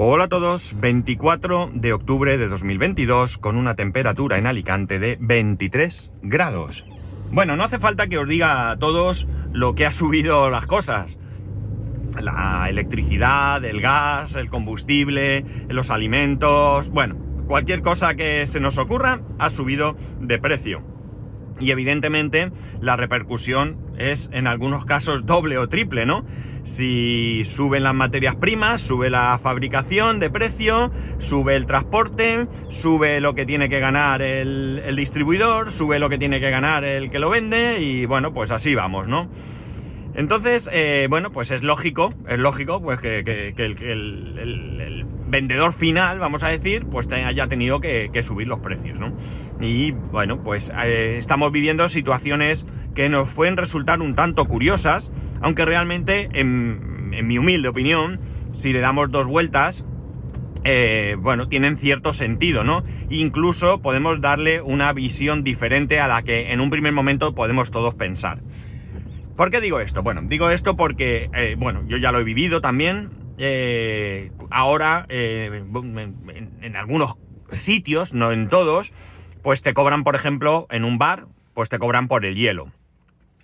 Hola a todos, 24 de octubre de 2022 con una temperatura en Alicante de 23 grados. Bueno, no hace falta que os diga a todos lo que ha subido las cosas. La electricidad, el gas, el combustible, los alimentos, bueno, cualquier cosa que se nos ocurra ha subido de precio. Y evidentemente la repercusión es en algunos casos doble o triple, ¿no? Si suben las materias primas, sube la fabricación de precio, sube el transporte, sube lo que tiene que ganar el, distribuidor, sube lo que tiene que ganar el que lo vende y bueno, pues así vamos, ¿no? Entonces, eh, bueno, pues es lógico, es lógico pues que, el, vendedor final, vamos a decir, pues haya tenido que, subir los precios, ¿no? Y bueno, pues eh, estamos viviendo situaciones que nos pueden resultar un tanto curiosas, aunque realmente, en, mi humilde opinión, si le damos dos vueltas, eh, bueno, tienen cierto sentido, ¿no? Incluso podemos darle una visión diferente a la que en un primer momento podemos todos pensar. ¿Por qué digo esto? Bueno, digo esto porque, eh, bueno, yo ya lo he vivido también. Eh, ahora, en algunos sitios, no en todos, pues te cobran, por ejemplo, en un bar, pues te cobran por el hielo.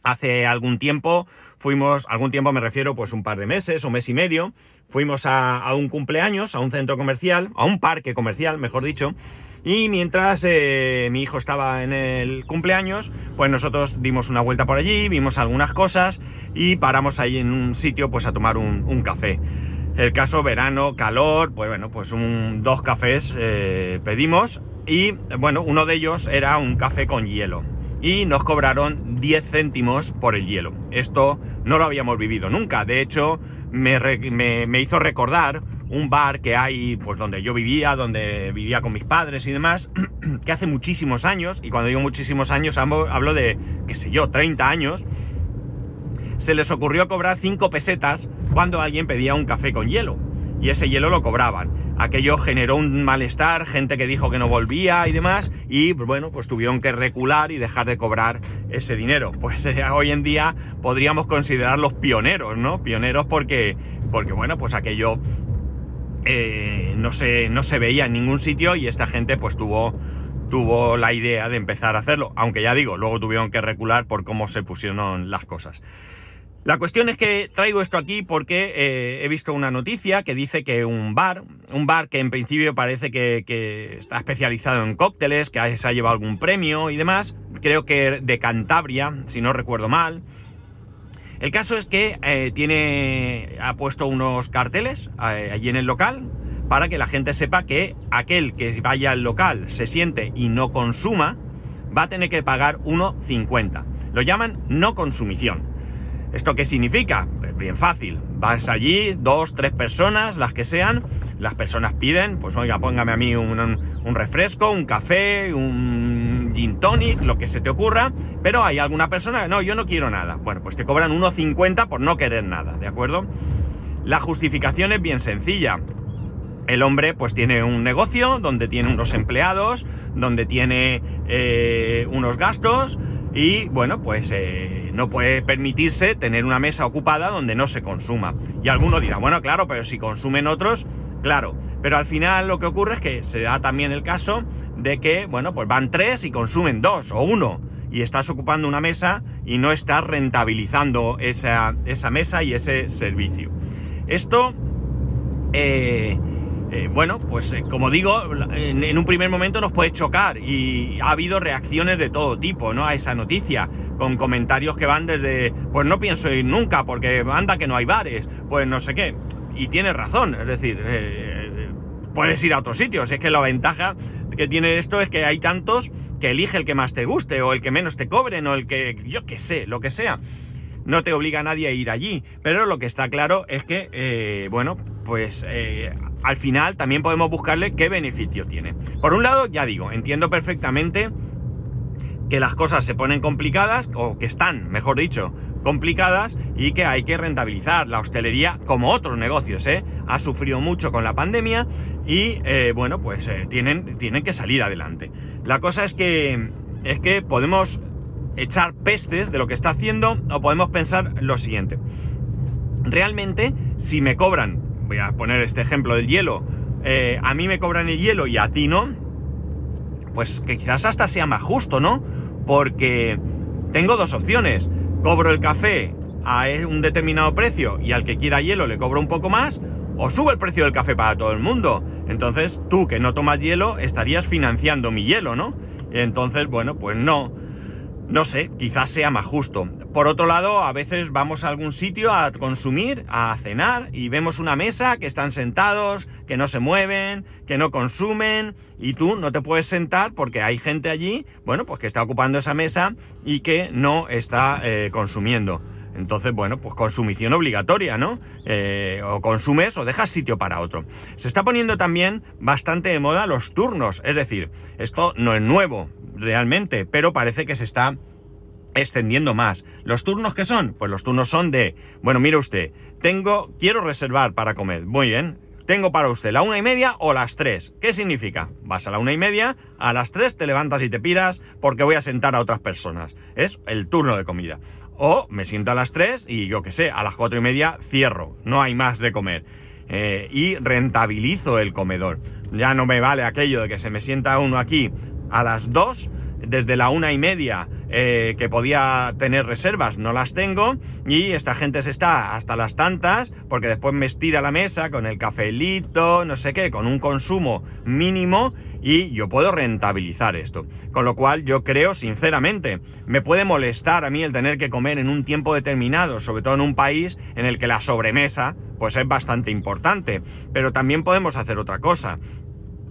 Hace algún tiempo fuimos, algún tiempo me refiero pues un par de meses o mes y medio, fuimos a, un cumpleaños, a un centro comercial, a un parque comercial, mejor dicho, y mientras eh, mi hijo estaba en el cumpleaños, pues nosotros dimos una vuelta por allí, vimos algunas cosas y paramos ahí en un sitio pues a tomar un, café. El caso verano, calor, pues bueno, pues un, dos cafés eh, pedimos y bueno, uno de ellos era un café con hielo y nos cobraron 10 céntimos por el hielo. Esto no lo habíamos vivido nunca. De hecho, me, hizo recordar un bar que hay, pues donde yo vivía, donde vivía con mis padres y demás, que hace muchísimos años, y cuando digo muchísimos años hablo de, qué sé yo, 30 años, se les ocurrió cobrar 5 pesetas cuando alguien pedía un café con hielo. Y ese hielo lo cobraban aquello generó un malestar, gente que dijo que no volvía y demás, y bueno, pues tuvieron que recular y dejar de cobrar ese dinero. Pues eh, hoy en día podríamos considerarlos pioneros, ¿no? Pioneros porque, porque bueno, pues aquello eh, no, se, no se veía en ningún sitio y esta gente pues tuvo, tuvo la idea de empezar a hacerlo, aunque ya digo, luego tuvieron que recular por cómo se pusieron las cosas. La cuestión es que traigo esto aquí porque eh, he visto una noticia que dice que un bar, un bar que en principio parece que, está especializado en cócteles, que se ha llevado algún premio y demás, creo que de Cantabria, si no recuerdo mal. El caso es que eh, tiene, ha puesto unos carteles eh, allí en el local para que la gente sepa que aquel que vaya al local, se siente y no consuma, va a tener que pagar 1,50. Lo llaman no consumición. ¿Esto qué significa? Pues bien fácil. Vas allí, dos, tres personas, las que sean. Las personas piden, pues oiga, póngame a mí un, refresco, un café, un gin tonic, lo que se te ocurra. Pero hay alguna persona que no, yo no quiero nada. Bueno, pues te cobran 1,50 por no querer nada, ¿de acuerdo? La justificación es bien sencilla. El hombre pues tiene un negocio donde tiene unos empleados, donde tiene eh, unos gastos, y bueno, pues eh, no puede permitirse tener una mesa ocupada donde no se consuma. Y alguno dirá, bueno, claro, pero si consumen otros, claro. Pero al final lo que ocurre es que se da también el caso de que, bueno, pues van tres y consumen dos o uno. Y estás ocupando una mesa y no estás rentabilizando esa, esa mesa y ese servicio. Esto... Eh, eh, bueno, pues eh, como digo, en, un primer momento nos puede chocar y ha habido reacciones de todo tipo, ¿no? A esa noticia, con comentarios que van desde, pues no pienso ir nunca porque anda que no hay bares, pues no sé qué. Y tiene razón, es decir, eh, puedes ir a otros sitios, es que la ventaja que tiene esto es que hay tantos que elige el que más te guste o el que menos te cobren o el que, yo qué sé, lo que sea no te obliga a nadie a ir allí. Pero lo que está claro es que, bueno, pues al final también podemos buscarle qué beneficio tiene. Por un lado, ya digo, entiendo perfectamente que las cosas se ponen complicadas, o que están, mejor dicho, complicadas y que hay que rentabilizar. La hostelería, como otros negocios, ¿eh? ha sufrido mucho con la pandemia y, eh, bueno, pues eh, tienen, tienen que salir adelante. La cosa es que, es que podemos echar pestes de lo que está haciendo o podemos pensar lo siguiente. Realmente, si me cobran voy a poner este ejemplo del hielo, eh, a mí me cobran el hielo y a ti no, pues quizás hasta sea más justo, ¿no? Porque tengo dos opciones. Cobro el café a un determinado precio y al que quiera hielo le cobro un poco más, o subo el precio del café para todo el mundo. Entonces tú que no tomas hielo estarías financiando mi hielo, ¿no? Entonces, bueno, pues no. No sé, quizás sea más justo. Por otro lado, a veces vamos a algún sitio a consumir, a cenar, y vemos una mesa que están sentados, que no se mueven, que no consumen, y tú no te puedes sentar porque hay gente allí, bueno, pues que está ocupando esa mesa y que no está eh, consumiendo. Entonces, bueno, pues consumición obligatoria, ¿no? Eh, o consumes o dejas sitio para otro. Se está poniendo también bastante de moda los turnos, es decir, esto no es nuevo realmente, pero parece que se está extendiendo más. ¿Los turnos qué son? Pues los turnos son de, bueno, mire usted, tengo, quiero reservar para comer. Muy bien, tengo para usted la una y media o las tres. ¿Qué significa? Vas a la una y media, a las tres te levantas y te piras porque voy a sentar a otras personas. Es el turno de comida. O me siento a las 3 y yo qué sé, a las 4 y media cierro, no hay más de comer. Eh, y rentabilizo el comedor. Ya no me vale aquello de que se me sienta uno aquí a las 2, desde la una y media eh, que podía tener reservas, no las tengo, y esta gente se está hasta las tantas, porque después me estira la mesa con el cafelito, no sé qué, con un consumo mínimo, y yo puedo rentabilizar esto. Con lo cual yo creo, sinceramente, me puede molestar a mí el tener que comer en un tiempo determinado, sobre todo en un país en el que la sobremesa pues es bastante importante. Pero también podemos hacer otra cosa.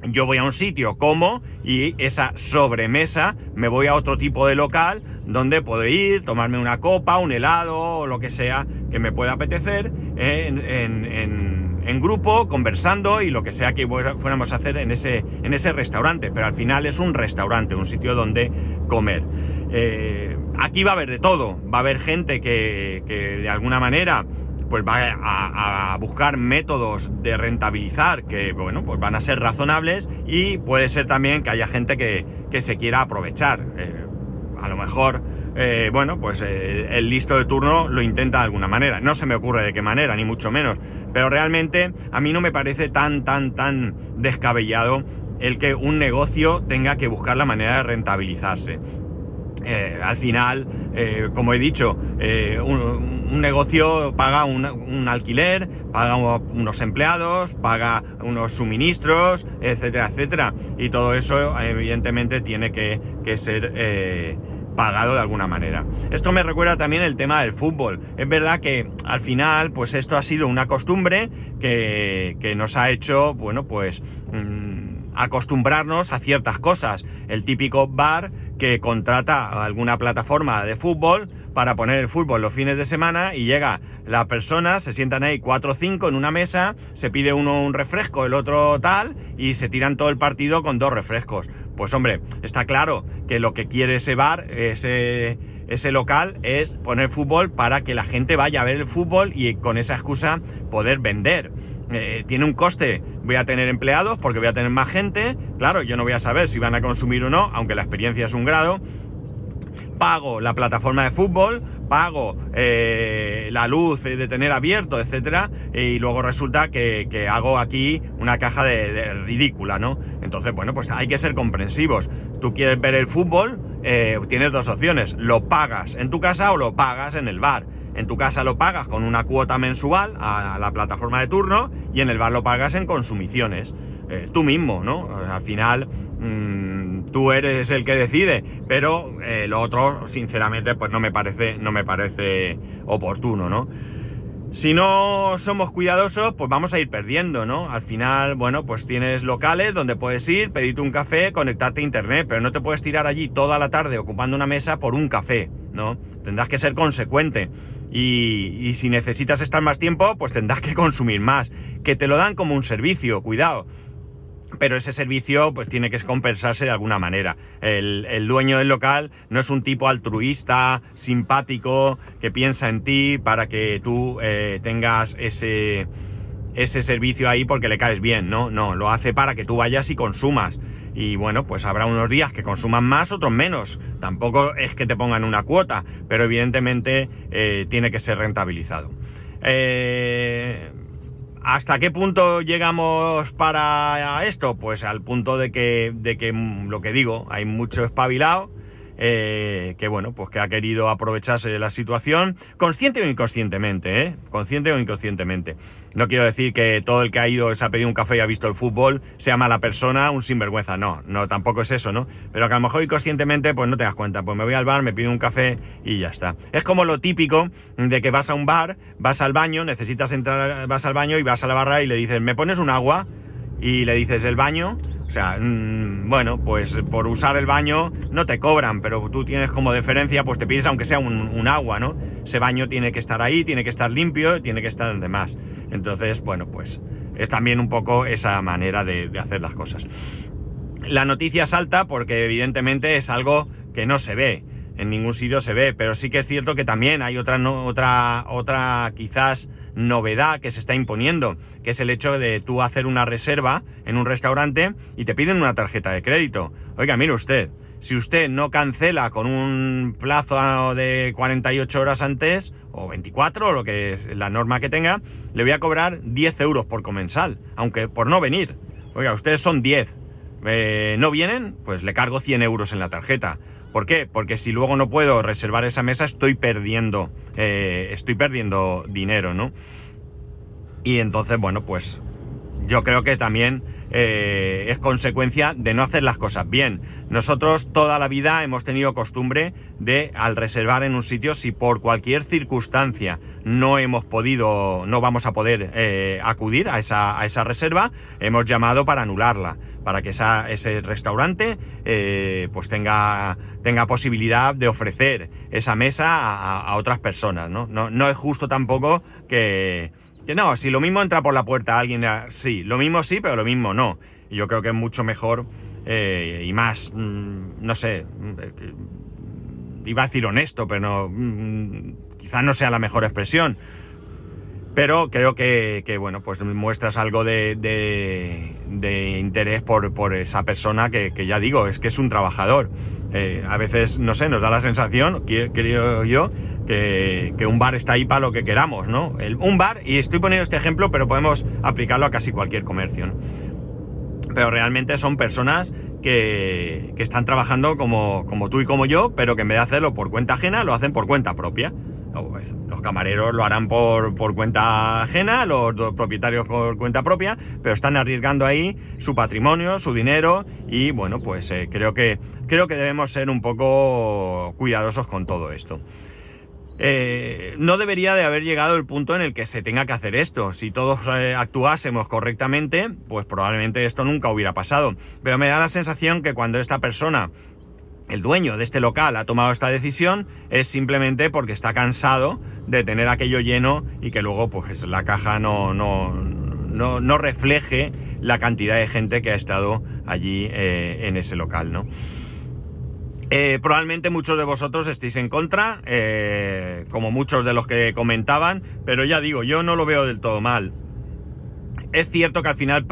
Yo voy a un sitio, como, y esa sobremesa me voy a otro tipo de local donde puedo ir, tomarme una copa, un helado o lo que sea que me pueda apetecer en, grupo, conversando y lo que sea que fuéramos a hacer en ese, en ese restaurante. Pero al final es un restaurante, un sitio donde comer. Eh, aquí va a haber de todo. Va a haber gente que, de alguna manera pues va a, buscar métodos de rentabilizar que, bueno, pues van a ser razonables y puede ser también que haya gente que, se quiera aprovechar. Eh, a lo mejor eh, bueno, pues eh, el listo de turno lo intenta de alguna manera. No se me ocurre de qué manera, ni mucho menos. Pero realmente a mí no me parece tan, tan, tan descabellado el que un negocio tenga que buscar la manera de rentabilizarse. Eh, al final, como he dicho, un, negocio paga un, alquiler, paga unos empleados, paga unos suministros, etcétera, etcétera. Y todo eso, evidentemente, tiene que, ser pagado de alguna manera. Esto me recuerda también el tema del fútbol. Es verdad que al final, pues esto ha sido una costumbre que, que nos ha hecho, bueno, pues mm, acostumbrarnos a ciertas cosas. El típico bar que contrata alguna plataforma de fútbol para poner el fútbol los fines de semana y llega la persona, se sientan ahí cuatro o cinco en una mesa, se pide uno un refresco, el otro tal, y se tiran todo el partido con dos refrescos. Pues hombre, está claro que lo que quiere ese bar, ese, ese local, es poner fútbol para que la gente vaya a ver el fútbol y con esa excusa poder vender. Eh, tiene un coste, voy a tener empleados porque voy a tener más gente, claro, yo no voy a saber si van a consumir o no, aunque la experiencia es un grado, pago la plataforma de fútbol, pago eh, la luz de tener abierto, etcétera, y luego resulta que, hago aquí una caja de, ridícula, ¿no? Entonces, bueno, pues hay que ser comprensivos. Tú quieres ver el fútbol, eh, tienes dos opciones: lo pagas en tu casa o lo pagas en el bar. En tu casa lo pagas con una cuota mensual a, la plataforma de turno y en el bar lo pagas en consumiciones. Eh, tú mismo, ¿no? Al final. Mm, tú eres el que decide, pero eh, lo otro, sinceramente, pues no me parece, no me parece oportuno, ¿no? Si no somos cuidadosos, pues vamos a ir perdiendo, ¿no? Al final, bueno, pues tienes locales donde puedes ir, pedirte un café, conectarte a internet, pero no te puedes tirar allí toda la tarde ocupando una mesa por un café, ¿no? Tendrás que ser consecuente. Y, si necesitas estar más tiempo, pues tendrás que consumir más. Que te lo dan como un servicio, cuidado pero ese servicio pues tiene que compensarse de alguna manera. El, dueño del local no es un tipo altruista, simpático, que piensa en ti para que tú eh, tengas ese, ese servicio ahí porque le caes bien, ¿no? No, lo hace para que tú vayas y consumas. Y bueno, pues habrá unos días que consuman más, otros menos. Tampoco es que te pongan una cuota, pero evidentemente eh, tiene que ser rentabilizado. Eh, ¿Hasta qué punto llegamos para esto? Pues al punto de que, de que mm, lo que digo, hay mucho espabilado eh, que bueno, pues que ha querido aprovecharse de la situación, consciente o inconscientemente, ¿eh? Consciente o inconscientemente. No quiero decir que todo el que ha ido, se ha pedido un café y ha visto el fútbol, sea mala persona, un sinvergüenza, no, no, tampoco es eso, ¿no? Pero que a lo mejor inconscientemente, pues no te das cuenta, pues me voy al bar, me pido un café y ya está. Es como lo típico de que vas a un bar, vas al baño, necesitas entrar, vas al baño y vas a la barra y le dices, ¿me pones un agua? Y le dices, ¿el baño? Sea, mm, bueno, pues por usar el baño no te cobran, pero tú tienes como deferencia, pues te pides aunque sea un, agua, ¿no? Ese baño tiene que estar ahí, tiene que estar limpio, tiene que estar demás. Entonces, bueno, pues es también un poco esa manera de, hacer las cosas. La noticia salta porque evidentemente es algo que no se ve, en ningún sitio se ve, pero sí que es cierto que también hay otra, otra, otra quizás novedad que se está imponiendo, que es el hecho de tú hacer una reserva en un restaurante y te piden una tarjeta de crédito. Oiga, mire usted, si usted no cancela con un plazo de 48 horas antes, o 24, o lo que es la norma que tenga, le voy a cobrar 10 euros por comensal, aunque por no venir. Oiga, ustedes son 10. Eh, ¿No vienen? Pues le cargo 100 euros en la tarjeta. ¿Por qué? Porque si luego no puedo reservar esa mesa, estoy perdiendo, eh, estoy perdiendo dinero, ¿no? Y entonces, bueno, pues yo creo que también eh, es consecuencia de no hacer las cosas bien. Nosotros toda la vida hemos tenido costumbre de, al reservar en un sitio, si por cualquier circunstancia no hemos podido, no vamos a poder eh, acudir a esa, a reserva, hemos llamado para anularla para que ese restaurante eh, pues tenga, tenga posibilidad de ofrecer esa mesa a, otras personas, ¿no? ¿no? es justo tampoco que, no, si lo mismo entra por la puerta alguien, sí, lo mismo sí, pero lo mismo no. Yo creo que es mucho mejor eh, y más, mm, no sé, mm, iba a decir honesto, pero no, mm, quizás no sea la mejor expresión pero creo que, bueno, pues muestras algo de, de, interés por, por, esa persona que, ya digo, es que es un trabajador. Eh, a veces, no sé, nos da la sensación, creo yo, que, un bar está ahí para lo que queramos, ¿no? un bar, y estoy poniendo este ejemplo, pero podemos aplicarlo a casi cualquier comercio, Pero realmente son personas que, están trabajando como, como tú y como yo, pero que en vez de hacerlo por cuenta ajena, lo hacen por cuenta propia. Pues, los camareros lo harán por, cuenta ajena, los propietarios por cuenta propia, pero están arriesgando ahí su patrimonio, su dinero y bueno, pues eh, creo, que, creo que debemos ser un poco cuidadosos con todo esto. Eh, no debería de haber llegado el punto en el que se tenga que hacer esto. Si todos eh, actuásemos correctamente, pues probablemente esto nunca hubiera pasado. Pero me da la sensación que cuando esta persona el dueño de este local ha tomado esta decisión es simplemente porque está cansado de tener aquello lleno y que luego pues la caja no, no, no, refleje la cantidad de gente que ha estado allí eh, en ese local, ¿no? Eh, probablemente muchos de vosotros estéis en contra, eh, como muchos de los que comentaban, pero ya digo, yo no lo veo del todo mal. Es cierto que al final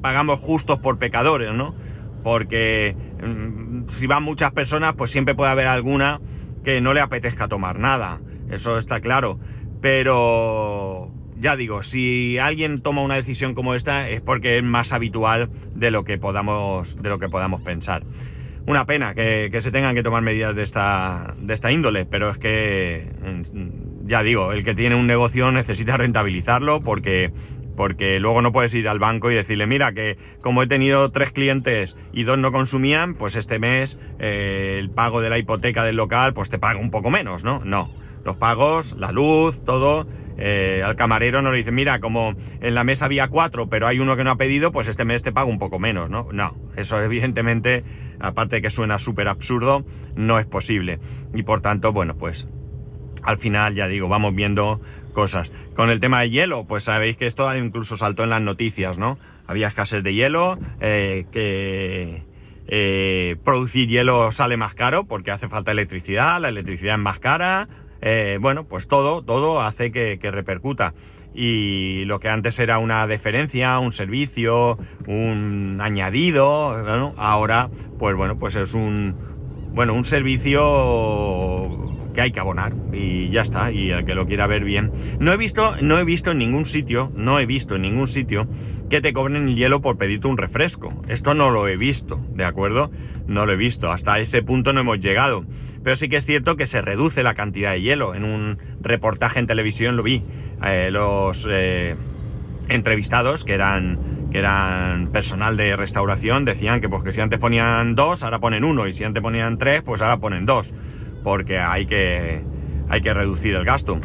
pagamos justos por pecadores, ¿no? Porque mm, si van muchas personas, pues siempre puede haber alguna que no le apetezca tomar nada. Eso está claro. Pero ya digo, si alguien toma una decisión como esta es porque es más habitual de lo que podamos, de lo que podamos pensar. Una pena que, que se tengan que tomar medidas de esta, de esta índole, pero es que, mm, ya digo, el que tiene un negocio necesita rentabilizarlo porque porque luego no puedes ir al banco y decirle, mira, que como he tenido tres clientes y dos no consumían, pues este mes eh, el pago de la hipoteca del local, pues te paga un poco menos, ¿no? No. Los pagos, la luz, todo, eh, al camarero no le dice, mira, como en la mesa había cuatro, pero hay uno que no ha pedido, pues este mes te pago un poco menos, ¿no? No, eso evidentemente, aparte de que suena súper absurdo, no es posible. Y por tanto, bueno, pues al final, ya digo, vamos viendo cosas. Con el tema de hielo, pues sabéis que esto incluso saltó en las noticias, ¿no? Había escasez de hielo, eh, que eh, producir hielo sale más caro porque hace falta electricidad, la electricidad es más cara, eh, bueno, pues todo, todo hace que, repercuta. Y lo que antes era una deferencia, un servicio, un añadido, ahora, pues bueno, pues es un, bueno, un servicio que hay que abonar y ya está, y el que lo quiera ver bien. No he visto, no he visto en ningún sitio, no he visto en ningún sitio que te cobren el hielo por pedirte un refresco. Esto no lo he visto, ¿de acuerdo? No lo he visto, hasta ese punto no hemos llegado. Pero sí que es cierto que se reduce la cantidad de hielo. En un reportaje en televisión lo vi. Eh, los eh, entrevistados, que eran, que eran personal de restauración, decían que, pues, que si antes ponían dos, ahora ponen uno, y si antes ponían tres, pues ahora ponen dos porque hay que, hay que reducir el gasto.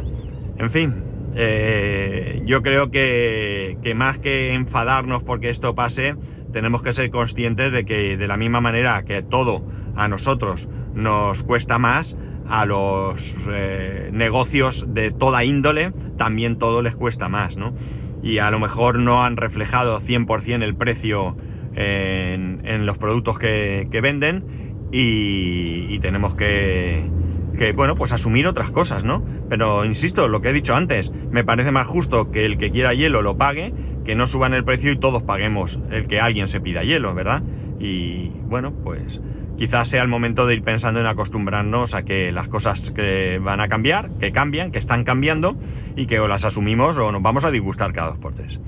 En fin, eh, yo creo que, más que enfadarnos porque esto pase, tenemos que ser conscientes de que de la misma manera que todo a nosotros nos cuesta más, a los eh, negocios de toda índole también todo les cuesta más, ¿no? Y a lo mejor no han reflejado 100% el precio en, en los productos que, que venden y, tenemos que, que, bueno, pues asumir otras cosas, ¿no? Pero insisto, lo que he dicho antes, me parece más justo que el que quiera hielo lo pague, que no suban el precio y todos paguemos el que alguien se pida hielo, ¿verdad? Y bueno, pues quizás sea el momento de ir pensando en acostumbrarnos a que las cosas van a cambiar, que cambian, que están cambiando y que o las asumimos o nos vamos a disgustar cada dos por tres.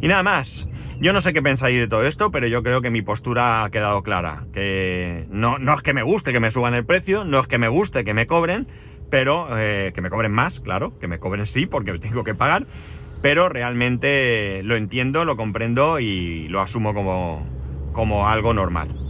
Y nada más. Yo no sé qué pensáis de todo esto, pero yo creo que mi postura ha quedado clara. Que no, no es que me guste que me suban el precio, no es que me guste que me cobren, pero eh, que me cobren más, claro, que me cobren sí, porque tengo que pagar. Pero realmente lo entiendo, lo comprendo y lo asumo como, como algo normal.